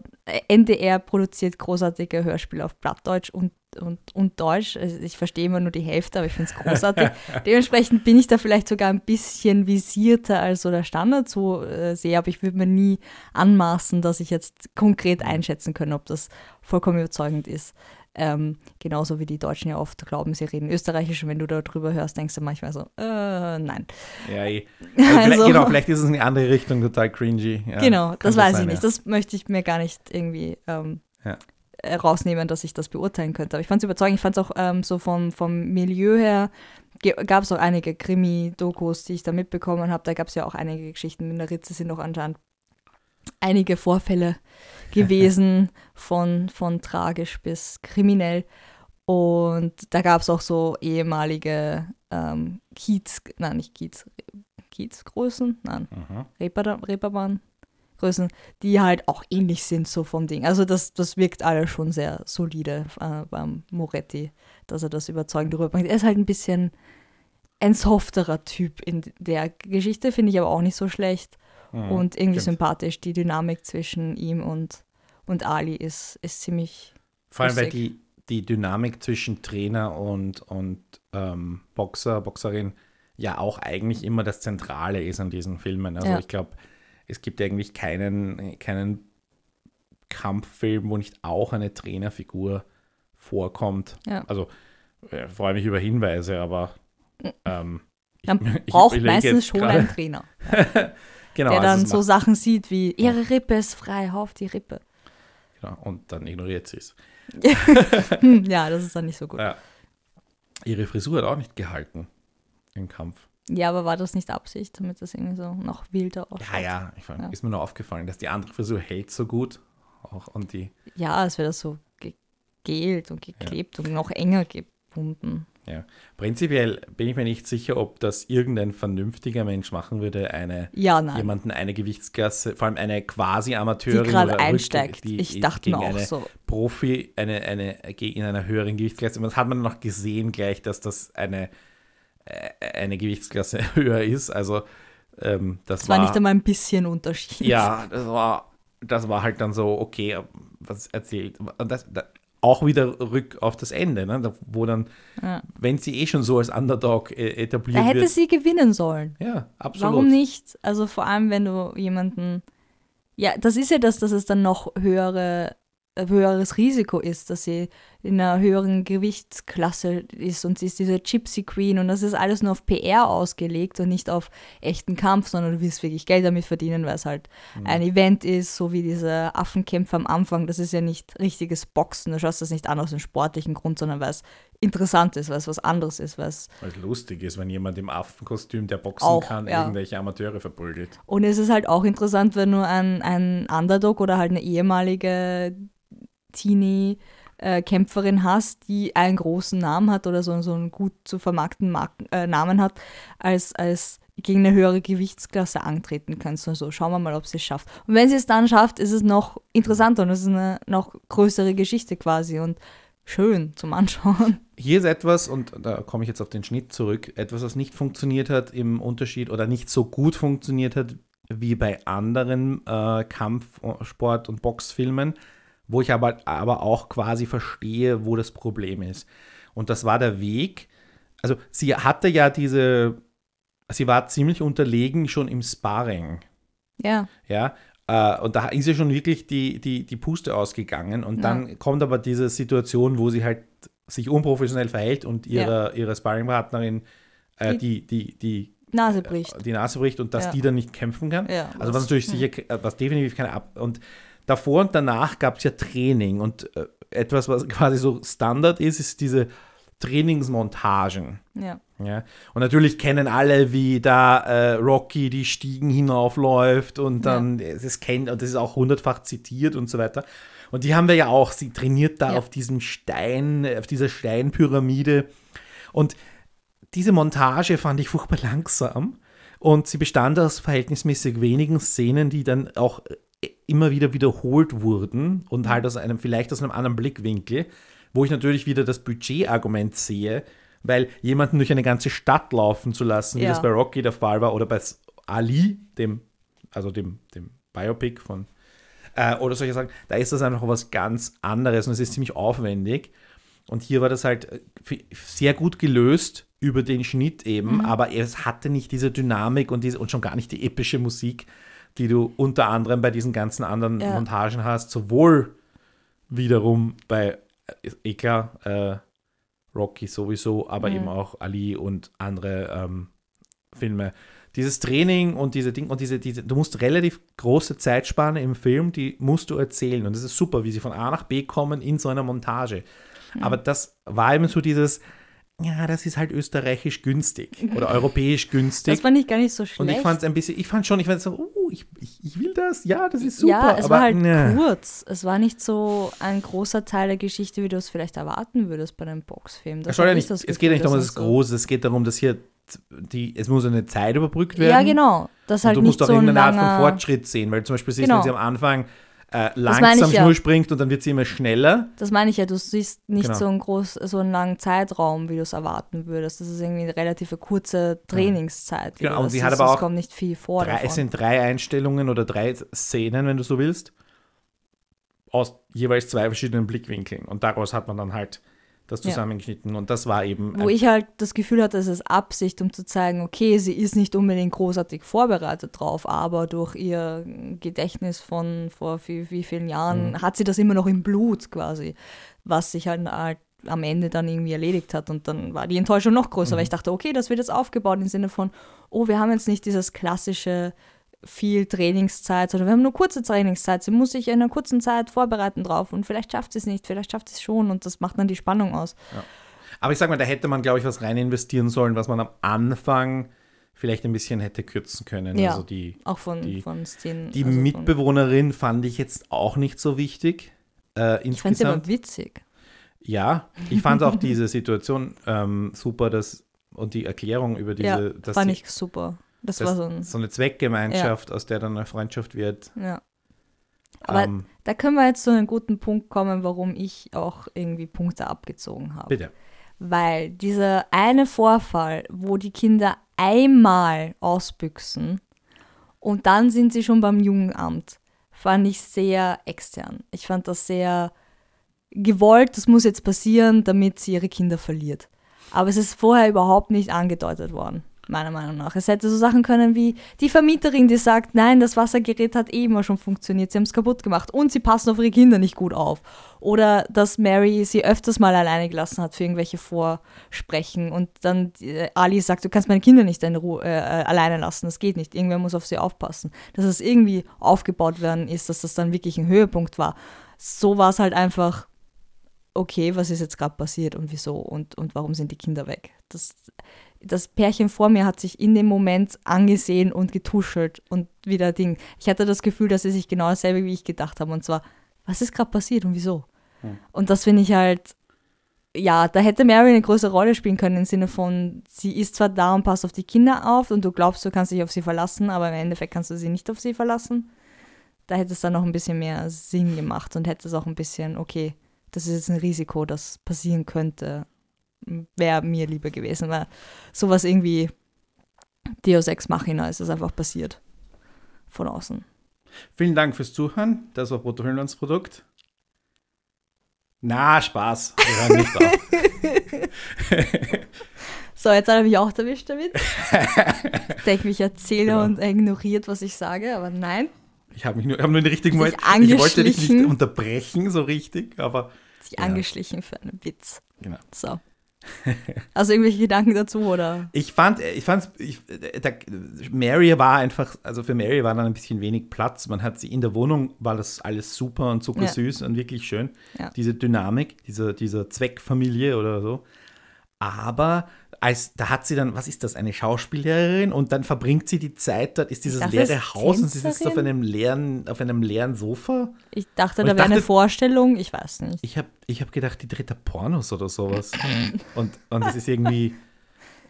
B: NDR produziert großartige Hörspiele auf Plattdeutsch und, und, und Deutsch. Also ich verstehe immer nur die Hälfte, aber ich finde es großartig. Dementsprechend bin ich da vielleicht sogar ein bisschen visierter als so der Standard so äh, sehe, aber ich würde mir nie anmaßen, dass ich jetzt konkret einschätzen kann, ob das vollkommen überzeugend ist. Ähm, genauso wie die Deutschen ja oft glauben, sie reden Österreichisch und wenn du darüber hörst, denkst du manchmal so, äh, nein.
A: Ja, eh. Also vielleicht,
B: Also-
A: genau, vielleicht ist es in eine andere Richtung total cringy. Ja,
B: genau, das weiß
A: sein,
B: ich nicht.
A: Ja.
B: Das möchte ich mir gar nicht irgendwie ähm,
A: Ja.
B: Äh, rausnehmen, dass ich das beurteilen könnte. Aber ich fand es überzeugend. Ich fand es auch ähm, so vom, vom Milieu her, gab es auch einige Krimi-Dokus, die ich da mitbekommen habe. Da gab es ja auch einige Geschichten. In der Ritze sind auch anscheinend einige Vorfälle gewesen, von, von tragisch bis kriminell. Und da gab es auch so ehemalige ähm, Kiez, nein, nicht Kiez, Kiezgrößen, nein,
A: Mhm.
B: Reeperbahn-Größen, die halt auch ähnlich sind so vom Ding. Also das, das wirkt alles schon sehr solide äh, beim Moretti, dass er das überzeugend rüberbringt. Er ist halt ein bisschen ein softerer Typ in der Geschichte, finde ich aber auch nicht so schlecht.
A: Mhm.
B: Und irgendwie
A: Stimmt.
B: sympathisch. Die Dynamik zwischen ihm und, und Ali ist, ist ziemlich
A: Vor allem, weil
B: lustig.
A: die, die Dynamik zwischen Trainer und, und ähm, Boxer, Boxerin ja auch eigentlich immer das Zentrale ist an diesen Filmen. Also
B: Ja.
A: ich glaube, es gibt eigentlich keinen, keinen Kampffilm, wo nicht auch eine Trainerfigur vorkommt.
B: Ja.
A: Also äh, freue mich über Hinweise, aber ähm, ich-
B: Man
A: ich
B: braucht
A: überlege
B: meistens schon einen Trainer,
A: genau,
B: der
A: also
B: dann so
A: macht-
B: Sachen sieht wie, ihre Rippe ist frei, hau auf die Rippe.
A: genau, und dann ignoriert sie es.
B: Hm, ja, das ist dann nicht so gut.
A: Ja. Ihre Frisur hat auch nicht gehalten im Kampf.
B: Ja, aber war das nicht Absicht, damit das irgendwie so noch wilder ausschaut?
A: Ja, ja, ich fand,
B: Ja.
A: ist mir nur aufgefallen, dass die andere Frisur hält so gut. Auch und die,
B: Ja, es wäre das so gegelt und geklebt und noch enger gebunden.
A: ja. Prinzipiell bin ich mir nicht sicher, ob das irgendein vernünftiger Mensch machen würde, eine
B: Ja,
A: jemanden eine Gewichtsklasse, vor allem eine quasi
B: die
A: Amateurin
B: gerade
A: oder
B: einsteigt.
A: die
B: ich dachte mir auch
A: eine
B: so.
A: Profi, eine, eine in einer höheren Gewichtsklasse. Das hat man noch gesehen gleich, dass das eine, eine Gewichtsklasse höher ist. Also ähm, das
B: Es war nicht einmal ein bisschen Unterschied.
A: Ja, das war, das war halt dann so, okay, was erzählt. Das, da, auch wieder rück auf das Ende, ne? wo dann,
B: Ja.
A: wenn sie eh schon so als Underdog äh, etabliert
B: Da hätte
A: wird.
B: sie gewinnen sollen.
A: ja, absolut.
B: Warum nicht? Also vor allem, wenn du jemanden. Ja, das ist ja das, dass es dann noch höhere, äh, höheres Risiko ist, dass sie in einer höheren Gewichtsklasse ist und sie ist diese Gypsy Queen und das ist alles nur auf PR ausgelegt und nicht auf echten Kampf, sondern du willst wirklich Geld damit verdienen, weil es halt ein Event ist, so wie diese Affenkämpfe am Anfang. Das ist ja nicht richtiges Boxen, du schaust das nicht an aus einem sportlichen Grund, sondern weil es interessant ist, weil es was anderes ist, weil es
A: es lustig ist, wenn jemand im Affenkostüm, der boxen
B: Auch,
A: kann,
B: ja.
A: irgendwelche Amateure verprügelt.
B: Und es ist halt auch interessant, wenn du einen, einen Underdog oder halt eine ehemalige Teenie-Kämpferin hast, die einen großen Namen hat oder so, so einen gut zu vermarkten Marken, äh, Namen hat, als, als gegen eine höhere Gewichtsklasse antreten kannst. Also schauen wir mal, ob sie es schafft. Und wenn sie es dann schafft, ist es noch interessanter und es ist eine noch größere Geschichte quasi und schön zum Anschauen.
A: Hier ist etwas, und da komme ich jetzt auf den Schnitt zurück, etwas, was nicht funktioniert hat im Unterschied oder nicht so gut funktioniert hat wie bei anderen äh, Kampf-, Sport- und Boxfilmen, wo ich aber, aber auch quasi verstehe, wo das Problem ist. Und das war der Weg. Also sie hatte ja diese, sie war ziemlich unterlegen schon im Sparring.
B: Ja,
A: Ja, äh, und da ist ja schon wirklich die, die, die Puste ausgegangen. Und
B: Ja.
A: dann kommt aber diese Situation, wo sie halt sich unprofessionell verhält und ihre, ihre Sparringpartnerin äh, die, die, die,
B: Nase bricht.
A: die Nase bricht und dass
B: Ja.
A: die dann nicht kämpfen kann.
B: Ja,
A: also
B: was-
A: was natürlich sicher, äh, was definitiv keine Ab. Und davor und danach gab es ja Training und äh, etwas, was quasi so Standard ist, ist diese Trainingsmontagen.
B: Ja.
A: Ja, und natürlich kennen alle, wie da äh, Rocky die Stiegen hinaufläuft und dann, das kennt, und das ist auch hundertfach zitiert und so weiter. Und die haben wir ja auch, sie trainiert da
B: Ja.
A: auf diesem Stein, auf dieser Steinpyramide. Und diese Montage fand ich furchtbar langsam und sie bestand aus verhältnismäßig wenigen Szenen, die dann auch immer wieder wiederholt wurden und halt aus einem, vielleicht aus einem anderen Blickwinkel, wo ich natürlich wieder das Budgetargument sehe, weil jemanden durch eine ganze Stadt laufen zu lassen, wie
B: Ja.
A: das bei Rocky der Fall war oder bei Ali, dem, also dem, dem Biopic von, äh, oder solche Sachen, da ist das einfach was ganz anderes und es ist ziemlich aufwendig. Und hier war das halt äh, sehr gut gelöst über den Schnitt eben, aber es hatte nicht diese Dynamik und, diese, und schon gar nicht die epische Musik, die du unter anderem bei diesen ganzen anderen
B: Ja.
A: Montagen hast, sowohl wiederum bei, äh, eh äh, Rocky sowieso, aber
B: Mhm.
A: eben auch Ali und andere ähm, Filme. Dieses Training und diese Dinge und diese, diese, du musst relativ große Zeitspanne im Film, die musst du erzählen. Und das ist super, wie sie von A nach B kommen in so einer Montage.
B: Mhm.
A: Aber das war eben so dieses, ja, das ist halt österreichisch günstig oder europäisch günstig.
B: Das fand ich gar nicht so schlecht.
A: und ich fand es ein bisschen, ich fand schon, ich fand so, uh, ich, ich, ich will das, ja, das ist super.
B: ja, es
A: aber,
B: war halt
A: ne.
B: kurz. Es war nicht so ein großer Teil der Geschichte, wie du es vielleicht erwarten würdest bei einem Boxfilm.
A: Es,
B: Das
A: ja nicht,
B: das
A: es
B: Gefühl,
A: geht ja nicht darum,
B: es
A: dass es
B: so-
A: groß ist, es geht darum, dass hier die, es muss eine Zeit überbrückt werden.
B: Ja, genau. Das
A: Und
B: halt
A: du
B: nicht
A: musst auch
B: so ein
A: irgendeine Art von Fortschritt sehen, weil zum Beispiel siehst du,
B: Genau.
A: wenn sie am Anfang äh, langsam
B: ja.
A: Schnur springt und dann wird sie immer schneller.
B: Das meine ich ja, du siehst nicht
A: Genau.
B: so einen groß, so einen langen Zeitraum, wie du es erwarten würdest. Das ist irgendwie eine relativ kurze Trainingszeit.
A: Genau, und sie hat aber
B: Es
A: auch
B: kommt nicht viel vor
A: Drei, es
B: davon.
A: sind drei Einstellungen oder drei Szenen, wenn du so willst, aus jeweils zwei verschiedenen Blickwinkeln. Und daraus hat man dann halt das
B: Ja.
A: zusammengeschnitten. Und das war eben
B: Wo ich halt das Gefühl hatte, es ist Absicht, um zu zeigen, okay, sie ist nicht unbedingt großartig vorbereitet drauf, aber durch ihr Gedächtnis von vor wie, wie vielen Jahren
A: Mhm.
B: hat sie das immer noch im Blut quasi, was sich halt, halt am Ende dann irgendwie erledigt hat und dann war die Enttäuschung noch größer,
A: Mhm.
B: weil ich dachte, okay, das wird jetzt aufgebaut im Sinne von, oh, wir haben jetzt nicht dieses klassische viel Trainingszeit, sondern wir haben nur kurze Trainingszeit. Sie muss sich in einer kurzen Zeit vorbereiten drauf und vielleicht schafft sie es nicht, vielleicht schafft sie es schon und das macht dann die Spannung aus.
A: aber ich sag mal, da hätte man, glaube ich, was rein investieren sollen, was man am Anfang vielleicht ein bisschen hätte kürzen können.
B: Ja.
A: Also die,
B: Auch von,
A: Die-
B: von Szenen.
A: die
B: also
A: Mitbewohnerin fand ich jetzt auch nicht so wichtig. Äh,
B: Ich fand sie aber witzig.
A: Ja, ich fand auch diese Situation ähm, super, dass und die Erklärung über diese,
B: ja, fand ich super. Das,
A: das,
B: war so ein.
A: so eine Zweckgemeinschaft, aus der dann eine Freundschaft wird.
B: Ja. Aber
A: ähm,
B: da können wir jetzt zu einem guten Punkt kommen, warum ich auch irgendwie Punkte abgezogen habe.
A: bitte.
B: Weil dieser eine Vorfall, wo die Kinder einmal ausbüchsen und dann sind sie schon beim Jugendamt, fand ich sehr extern. Ich fand das sehr gewollt, das muss jetzt passieren, damit sie ihre Kinder verliert. Aber es ist vorher überhaupt nicht angedeutet worden, meiner Meinung nach. Es hätte so Sachen können wie die Vermieterin, die sagt, nein, das Wassergerät hat eh immer schon funktioniert, sie haben es kaputt gemacht und sie passen auf ihre Kinder nicht gut auf. Oder dass Mary sie öfters mal alleine gelassen hat für irgendwelche Vorsprechen und dann äh, Ali sagt, du kannst meine Kinder nicht Ruhe, äh, äh, alleine lassen, das geht nicht, irgendwer muss auf sie aufpassen. Dass es irgendwie aufgebaut werden ist, dass das dann wirklich ein Höhepunkt war. So war es halt einfach okay, was ist jetzt gerade passiert und wieso und, und warum sind die Kinder weg. Das, das Pärchen vor mir hat sich in dem Moment angesehen und getuschelt und wieder Ding. Ich hatte das Gefühl, dass sie sich genau dasselbe wie ich gedacht haben und zwar, was ist gerade passiert und wieso? Hm. Und das finde ich halt, ja, da hätte Mary eine größere Rolle spielen können im Sinne von, sie ist zwar da und passt auf die Kinder auf und du glaubst, du kannst dich auf sie verlassen, aber im Endeffekt kannst du sie nicht auf sie verlassen. Da hätte es dann noch ein bisschen mehr Sinn gemacht und hätte es auch ein bisschen, okay, das ist jetzt ein Risiko, das passieren könnte, wäre mir lieber gewesen, weil sowas irgendwie Deus Ex Machina ist es einfach passiert. Von außen.
A: Vielen Dank fürs Zuhören. Das war Bruttohüllenlandsprodukt. Na, Spaß. Wir hören nicht
B: auf. so, jetzt habe ich mich auch erwischt damit. Ich denke, ich erzähle genau. und ignoriert, was ich sage, aber nein.
A: Ich habe mich nur, hab nur den richtigen Moment. Ich wollte dich nicht unterbrechen, so richtig, aber.
B: Sich ja. angeschlichen für einen Witz. Genau. So. Also irgendwelche Gedanken dazu, oder?
A: Ich fand, ich fand, ich, der, Mary war einfach, also für Mary war dann ein bisschen wenig Platz. Man hat sie in der Wohnung, war das alles super und zuckersüß ja. und wirklich schön. Ja. Diese Dynamik, diese, diese Zweckfamilie oder so. Aber als, da hat sie dann, was ist das, eine Schauspiellehrerin und dann verbringt sie die Zeit dort, ist dieses dachte, leere Haus und sie sitzt auf einem leeren, auf einem leeren Sofa.
B: Ich dachte, und da wäre eine Vorstellung, ich weiß nicht.
A: Ich habe ich hab gedacht, die dreht da Pornos oder sowas. und, und das ist irgendwie.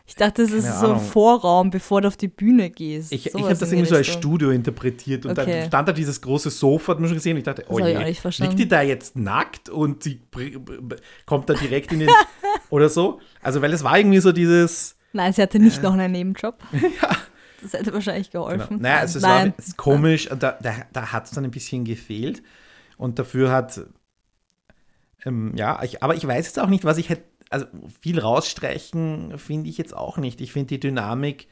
B: Ich dachte, das ist so ein Vorraum, bevor du auf die Bühne gehst.
A: Ich, ich habe das irgendwie so als Studio interpretiert und okay. dann stand da dieses große Sofa, hat man schon gesehen. Und ich dachte, oh je, liegt die da jetzt nackt und sie kommt da direkt in den. oder so. Also, weil es war irgendwie so dieses.
B: Nein, sie hatte nicht äh, noch einen Nebenjob. ja. Das hätte wahrscheinlich geholfen.
A: Genau. Naja, also es Nein. war komisch, da, da, da hat es dann ein bisschen gefehlt. Und dafür hat. Ähm, ja, ich, aber ich weiß jetzt auch nicht, was ich hätte also viel rausstreichen finde ich jetzt auch nicht. Ich finde die Dynamik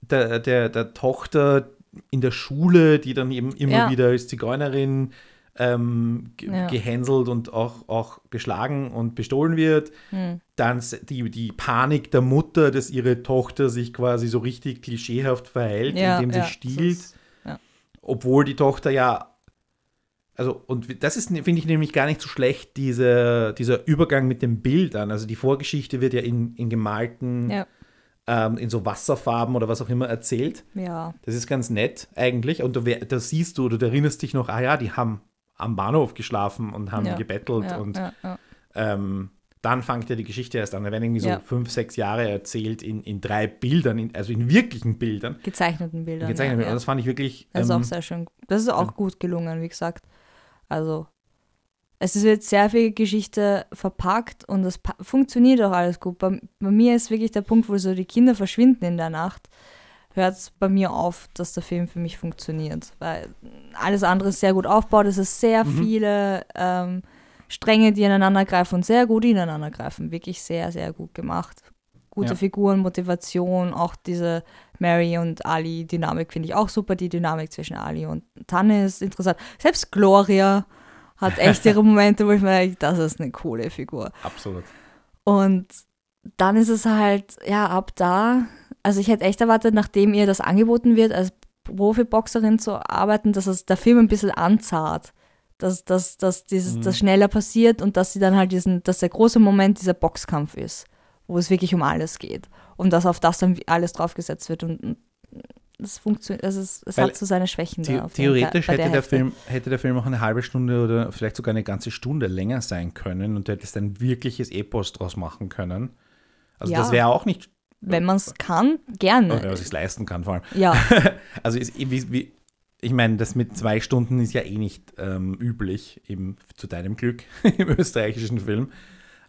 A: der, der, der Tochter in der Schule, die dann eben immer ja. wieder als Zigeunerin ähm, ja. gehänselt und auch, auch geschlagen und bestohlen wird. Hm. Dann die, die Panik der Mutter, dass ihre Tochter sich quasi so richtig klischeehaft verhält, ja, indem sie stiehlt. Obwohl die Tochter ja also, und das ist, finde ich nämlich gar nicht so schlecht, diese, dieser Übergang mit den Bildern. Also die Vorgeschichte wird ja in, in gemalten, ja. ähm, in so Wasserfarben oder was auch immer erzählt.
B: Ja.
A: Das ist ganz nett eigentlich. Und da siehst du oder du erinnerst dich noch, ah ja, die haben am Bahnhof geschlafen und haben ja. gebettelt ja, und ähm, dann fängt ja die Geschichte erst an. Da werden irgendwie so fünf, sechs Jahre erzählt in, in drei Bildern, in, also in wirklichen Bildern.
B: Gezeichneten Bildern.
A: Gezeichneten Bildern. Das fand ich wirklich.
B: Das ist ähm, auch sehr schön. Das ist auch gut gelungen, wie gesagt. Also es ist jetzt sehr viel Geschichte verpackt und es funktioniert auch alles gut. Bei, bei, mir ist wirklich der Punkt, wo so die Kinder verschwinden in der Nacht, hört es bei mir auf, dass der Film für mich funktioniert. Weil alles andere ist sehr gut aufgebaut, es ist sehr mhm. viele ähm, Stränge, die ineinander greifen und sehr gut ineinander greifen. Wirklich sehr, sehr gut gemacht. Gute ja. Figuren, Motivation, auch diese Mary und Ali Dynamik finde ich auch super. Die Dynamik zwischen Ali und Tanne ist interessant. Selbst Gloria hat echt ihre Momente, wo ich mir denke, das ist eine coole Figur.
A: Absolut.
B: Und dann ist es halt, ja, ab da, also ich hätte echt erwartet, nachdem ihr das angeboten wird, als Profiboxerin zu arbeiten, dass es der Film ein bisschen anzahlt. Dass, dass, dass dieses, mhm. das schneller passiert und dass sie dann halt diesen, dass der große Moment dieser Boxkampf ist, wo es wirklich um alles geht und dass auf das dann alles draufgesetzt wird und, das funktioniert, also es, es hat so seine Schwächen.
A: The da theoretisch hätte, der, der Film, hätte der Film auch eine halbe Stunde oder vielleicht sogar eine ganze Stunde länger sein können und du hättest ein wirkliches Epos draus machen können. Also ja, das wäre auch nicht.
B: Wenn man es kann, gerne.
A: Wenn man es leisten kann, vor allem.
B: Ja.
A: also ist, wie, wie, ich meine, das mit zwei Stunden ist ja eh nicht ähm, üblich, eben zu deinem Glück im österreichischen Film.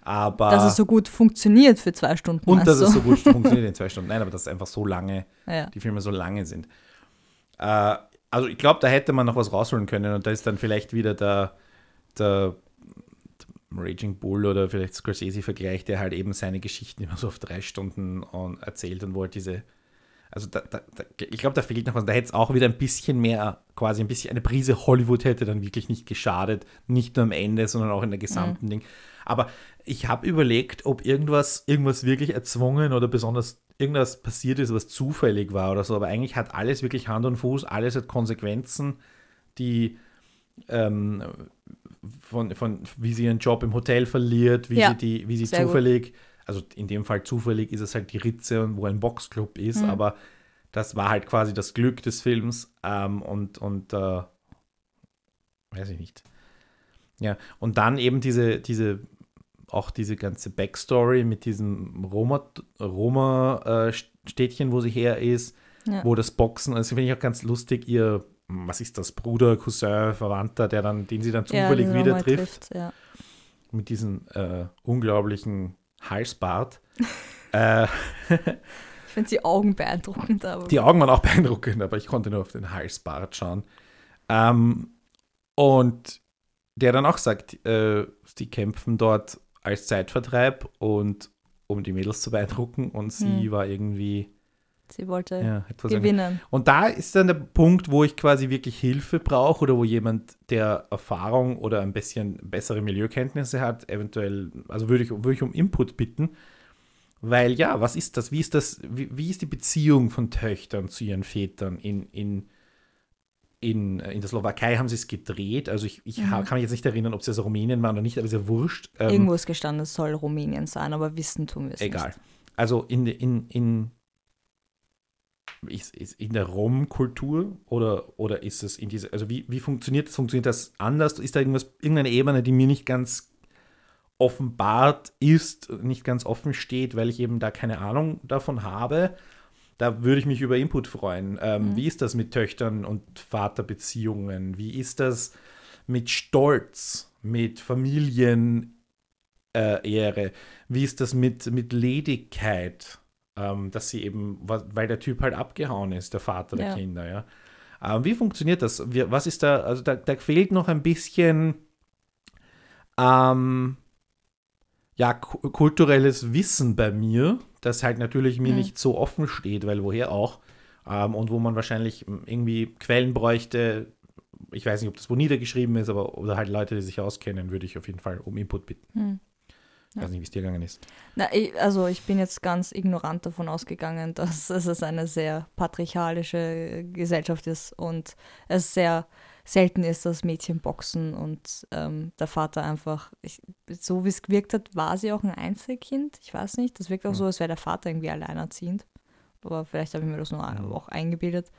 A: Aber
B: dass es so gut funktioniert für zwei Stunden.
A: Und dass es so gut funktioniert in zwei Stunden. Nein, aber dass einfach so lange, ja. die Filme so lange sind. Äh, also ich glaube, da hätte man noch was rausholen können und da ist dann vielleicht wieder der, der Raging Bull oder vielleicht Scorsese-Vergleich, der halt eben seine Geschichten immer so auf drei Stunden und erzählt und wollte diese. Also da, da, da, ich glaube, da fehlt noch was. Da hätte es auch wieder ein bisschen mehr, quasi ein bisschen eine Prise Hollywood hätte dann wirklich nicht geschadet. Nicht nur am Ende, sondern auch in der gesamten mhm. Ding. Aber ich habe überlegt, ob irgendwas, irgendwas wirklich erzwungen oder besonders irgendwas passiert ist, was zufällig war oder so. Aber eigentlich hat alles wirklich Hand und Fuß, alles hat Konsequenzen, die ähm, von, von wie sie ihren Job im Hotel verliert, wie ja, sie die, wie sie zufällig, gut. also in dem Fall zufällig ist es halt die Ritze, wo ein Boxclub ist, mhm. aber das war halt quasi das Glück des Films ähm, und, und äh, weiß ich nicht. Ja, und dann eben diese, diese, auch diese ganze Backstory mit diesem Roma-Städtchen, Roma, äh, wo sie her ist, ja. wo das Boxen, also finde ich auch ganz lustig, ihr was ist das, Bruder, Cousin, Verwandter, der dann, den sie dann zufällig ja, wieder trifft. trifft ja. Mit diesem äh, unglaublichen Halsbart. äh,
B: ich finde die Augen beeindruckend. Aber
A: die Augen waren auch beeindruckend, aber ich konnte nur auf den Halsbart schauen. Ähm, und der dann auch sagt, äh, die kämpfen dort als Zeitvertreib und um die Mädels zu beeindrucken und sie hm. war irgendwie
B: Sie wollte ja, gewinnen.
A: Und da ist dann der Punkt, wo ich quasi wirklich Hilfe brauche oder wo jemand, der Erfahrung oder ein bisschen bessere Milieukenntnisse hat, eventuell, also würde ich, würde ich um Input bitten. Weil ja, was ist das? Wie ist das, wie, wie ist die Beziehung von Töchtern zu ihren Vätern in, in, in, in der Slowakei haben sie es gedreht. Also ich, ich mhm. kann mich jetzt nicht erinnern, ob es aus Rumänien war oder nicht, aber ist ja wurscht.
B: Ähm, Irgendwo ist gestanden, es soll Rumänien sein, aber wissen tun wir es
A: nicht.
B: Egal.
A: Also in, in, in ist, ist in der Rom-Kultur oder, oder ist es in dieser, also wie, wie funktioniert das? Funktioniert das anders? Ist da irgendwas, irgendeine Ebene, die mir nicht ganz offenbart ist, nicht ganz offen steht, weil ich eben da keine Ahnung davon habe? Da würde ich mich über Input freuen. Ähm, mhm. Wie ist das mit Töchtern und Vaterbeziehungen? Wie ist das mit Stolz, mit Familienehre? Äh, Wie ist das mit, mit Ledigkeit? ähm, dass sie eben, weil der Typ halt abgehauen ist, der Vater der ja. Kinder, ja. Ähm, wie funktioniert das? Wie, was ist da, also da, da fehlt noch ein bisschen ähm, ja, kulturelles Wissen bei mir, das halt natürlich mir mhm. nicht so offen steht, weil woher auch. Ähm, und wo man wahrscheinlich irgendwie Quellen bräuchte. Ich weiß nicht, ob das wo niedergeschrieben ist, aber oder halt Leute, die sich auskennen, würde ich auf jeden Fall um Input bitten. Mhm. Ich weiß nicht, wie es dir gegangen ist.
B: Na, ich, also ich bin jetzt ganz ignorant davon ausgegangen, dass es eine sehr patriarchalische Gesellschaft ist und es sehr selten ist, dass Mädchen boxen und ähm, der Vater einfach, ich, so wie es gewirkt hat, war sie auch ein Einzelkind. Ich weiß nicht, das wirkt auch hm. so, als wäre der Vater irgendwie alleinerziehend. Aber vielleicht habe ich mir das nur hm. auch eingebildet,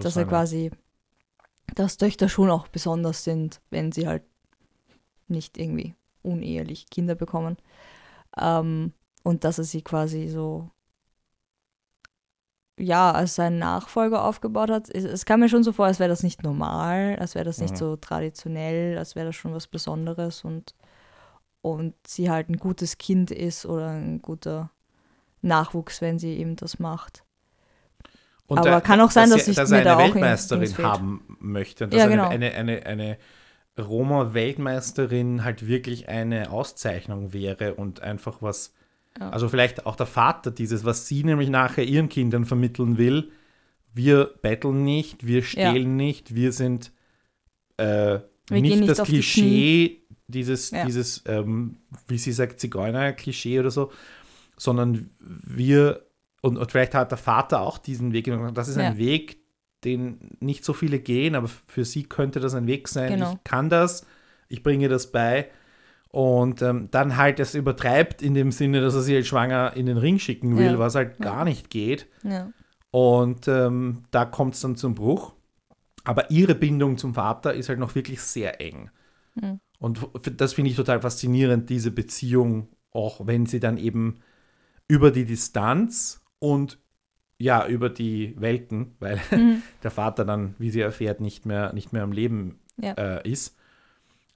B: dass sein, er quasi, dass Töchter schon auch besonders sind, wenn sie halt nicht irgendwie unehelich Kinder bekommen. Ähm, und dass er sie quasi so, ja, als seinen Nachfolger aufgebaut hat. Es, es kam mir schon so vor, als wäre das nicht normal, als wäre das nicht mhm. so traditionell, als wäre das schon was Besonderes und, und sie halt ein gutes Kind ist oder ein guter Nachwuchs, wenn sie eben das macht. Und Aber da, kann auch sein, dass, dass ich dass mir
A: da eine Weltmeisterin haben möchte. Dass ja, genau. eine, eine, eine, eine Roma-Weltmeisterin halt wirklich eine Auszeichnung wäre und einfach was, ja. also vielleicht auch der Vater dieses, was sie nämlich nachher ihren Kindern vermitteln will, wir betteln nicht, wir stehlen ja. nicht, wir sind äh, wir nicht, nicht, das Klischee, dieses, ja. dieses ähm, wie sie sagt, Zigeuner-Klischee oder so, sondern wir, und, und, vielleicht hat der Vater auch diesen Weg genommen, das ist ein Weg, den nicht so viele gehen, aber für sie könnte das ein Weg sein. Genau. Ich kann das, ich bringe das bei. Und ähm, dann halt es übertreibt in dem Sinne, dass er sie halt schwanger in den Ring schicken will, ja. was halt gar nicht geht. Ja. Und ähm, da kommt es dann zum Bruch. Aber ihre Bindung zum Vater ist halt noch wirklich sehr eng. Mhm. Und das finde ich total faszinierend, diese Beziehung, auch wenn sie dann eben über die Distanz und ja, über die Welten, weil mhm. der Vater dann, wie sie erfährt, nicht mehr, nicht mehr am Leben ja. äh, ist.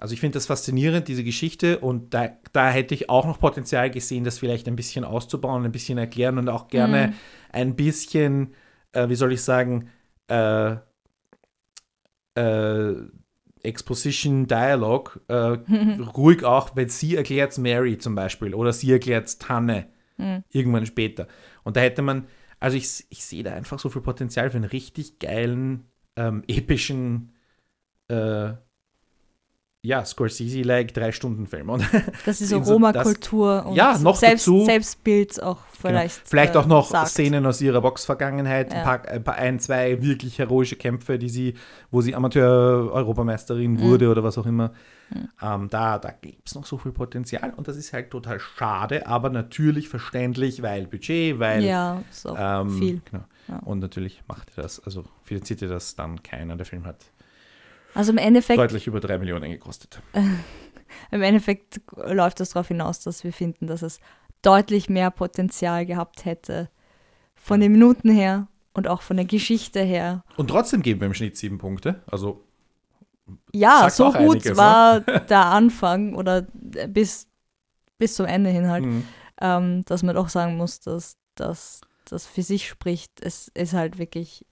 A: Also ich finde das faszinierend, diese Geschichte, und da, da hätte ich auch noch Potenzial gesehen, das vielleicht ein bisschen auszubauen, ein bisschen erklären und auch gerne mhm. ein bisschen, äh, wie soll ich sagen, äh, äh, Exposition Dialogue, äh, ruhig auch, wenn sie erklärt Mary zum Beispiel oder sie erklärt Tanne irgendwann später. Und da hätte man, also ich, ich sehe da einfach so viel Potenzial für einen richtig geilen, ähm, epischen, äh, ja, Scorsese-like Drei-Stunden-Film. Und
B: Das ist so Roma-Kultur und
A: Ja, noch
B: Selbst,
A: dazu-
B: Selbstbild auch
A: Genau.
B: vielleicht.
A: Vielleicht
B: äh,
A: auch noch
B: sagt.
A: Szenen aus ihrer Boxvergangenheit,
B: Ja.
A: ein, paar, ein, zwei wirklich heroische Kämpfe, die sie, wo sie Amateur-Europameisterin wurde oder was auch immer. Ähm, da da gibt es noch so viel Potenzial und das ist halt total schade, aber natürlich verständlich, weil Budget, weil
B: Ja, so
A: ähm,
B: viel.
A: Genau.
B: Ja.
A: Und natürlich macht ihr das, also finanziert ihr das dann keiner. Der Film hat
B: Also im Endeffekt,
A: deutlich über drei Millionen gekostet.
B: im Endeffekt läuft das darauf hinaus, dass wir finden, dass es deutlich mehr Potenzial gehabt hätte. Von den Minuten her und auch von der Geschichte her.
A: Und trotzdem geben wir im Schnitt sieben Punkte. Also
B: Ja, so gut
A: einiges, ne?
B: war der Anfang oder bis, bis zum Ende hin halt,
A: mh,
B: ähm, dass man doch sagen muss, dass dass das für sich spricht. Es ist halt wirklich,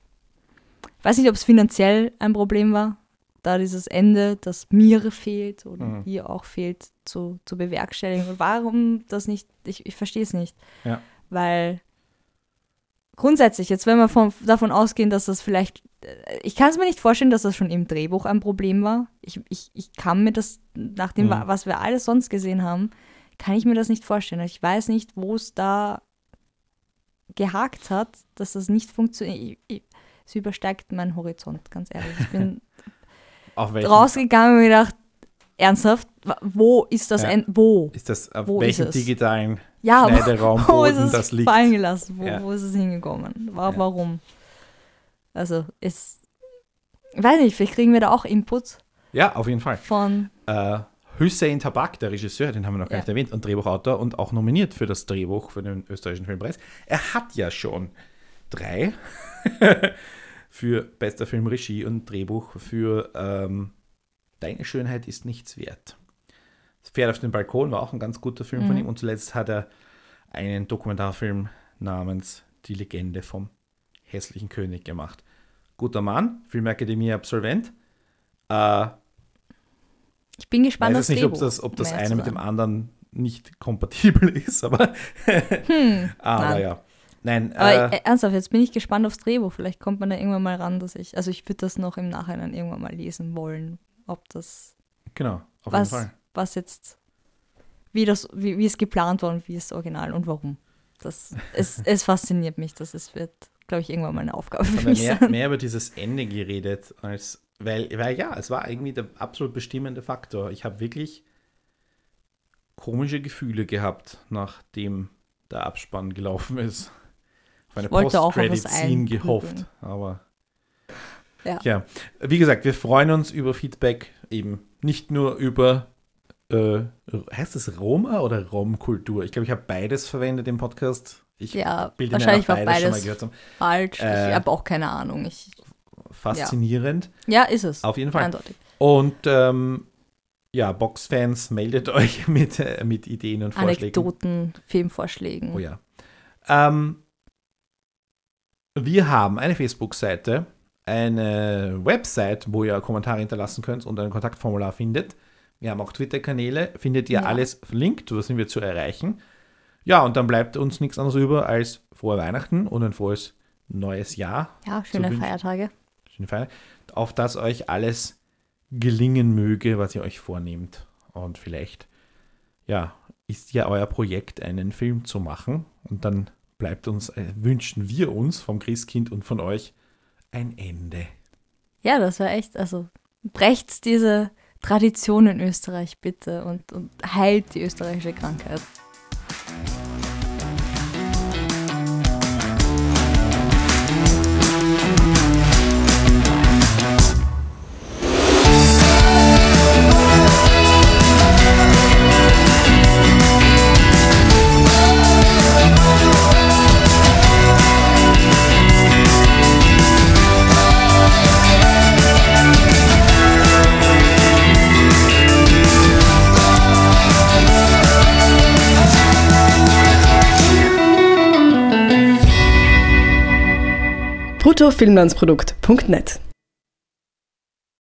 B: ich weiß nicht, ob es finanziell ein Problem war, da dieses Ende, das mir fehlt oder
A: Mhm.
B: ihr auch fehlt, zu, zu bewerkstelligen. Und warum das nicht, ich, ich verstehe es nicht.
A: Ja.
B: Weil grundsätzlich, jetzt wenn wir von, davon ausgehen, dass das vielleicht, äh, ich kann es mir nicht vorstellen, dass das schon im Drehbuch ein Problem war. Ich, ich, ich kann mir das, nach dem,
A: Mhm.
B: wa- was wir alles sonst gesehen haben, kann ich mir das nicht vorstellen. Ich weiß nicht, wo es da gehakt hat, dass das nicht funktioniert. Es übersteigt meinen Horizont, ganz ehrlich. Ich bin rausgegangen und mir gedacht, ernsthaft, wo ist das
A: Ja.
B: End? Wo?
A: ist das, auf
B: Wo
A: welchem digitalen
B: Ja, wo, wo ist es
A: das liegt?
B: fallen gelassen? Wo,
A: Ja.
B: wo ist es hingekommen? Wa
A: Ja.
B: Warum? Also, es. Weiß nicht, vielleicht kriegen wir da auch Input
A: Ja, auf jeden Fall.
B: von.
A: Äh, Hussein Tabak, der Regisseur, den haben wir noch gar nicht erwähnt, und Drehbuchautor und auch nominiert für das Drehbuch für den österreichischen Filmpreis. Er hat ja schon drei für bester Film, Regie und Drehbuch für ähm, Deine Schönheit ist nichts wert. Das Pferd auf dem Balkon war auch ein ganz guter Film von
B: Mhm.
A: ihm und zuletzt hat er einen Dokumentarfilm namens Die Legende vom hässlichen König gemacht. Guter Mann, Filmakademie-Absolvent. Äh,
B: Ich bin gespannt
A: weiß jetzt nicht, ob das, ob das eine mit dem anderen nicht kompatibel ist, aber,
B: Hm,
A: aber
B: nein.
A: ja. Nein,
B: Aber
A: äh,
B: äh, ernsthaft, jetzt bin ich gespannt aufs Drehbuch. Vielleicht kommt man da irgendwann mal ran, dass ich. Also, ich würde das noch im Nachhinein irgendwann mal lesen wollen. Ob das.
A: genau, auf
B: was,
A: jeden Fall.
B: was jetzt. Wie, das, wie, wie es geplant war und wie es original und warum. Das, es, es fasziniert mich. Das ist, wird, glaube ich, irgendwann mal eine Aufgabe für mich
A: mehr,
B: sein.
A: mehr über dieses Ende geredet, als, weil, weil ja, es war irgendwie der absolut bestimmende Faktor. Ich habe wirklich komische Gefühle gehabt, nachdem der Abspann gelaufen ist. Auf eine
B: Ich wollte auch auf was
A: Post-Credit-Scene gehofft, aber
B: Ja.
A: ja. Wie gesagt, wir freuen uns über Feedback, eben nicht nur über, äh, heißt es Roma oder Romkultur? Ich glaube, ich habe beides verwendet im Podcast. Ich
B: Ja,
A: bilde
B: wahrscheinlich
A: mir
B: war
A: beides schon mal
B: beides
A: gehört haben.
B: falsch.
A: Äh,
B: ich habe auch keine Ahnung. Ich,
A: Faszinierend.
B: ja, ist es.
A: Auf jeden Fall.
B: Eindeutig.
A: Und ähm, ja, Boxfans, meldet euch mit, äh, mit Ideen und Vorschlägen.
B: Anekdoten, Filmvorschlägen.
A: Oh ja. Ähm, wir haben eine Facebook-Seite, eine Website, wo ihr Kommentare hinterlassen könnt und ein Kontaktformular findet. Wir haben auch Twitter-Kanäle, findet ihr
B: Ja.
A: alles verlinkt, wo sind wir zu erreichen. Ja, und dann bleibt uns nichts anderes über als frohe Weihnachten und ein frohes neues Jahr.
B: Ja, schöne. Feiertage.
A: Schöne Feier. Auf dass euch alles gelingen möge, was ihr euch vornehmt. Und vielleicht, ja, ist ja euer Projekt, einen Film zu machen. Und dann bleibt uns, äh, wünschen wir uns vom Christkind und von euch ein Ende.
B: Ja, das war echt, also brecht diese Tradition in Österreich bitte und, und heilt die österreichische Krankheit.
C: bruttofilmlandsprodukt.net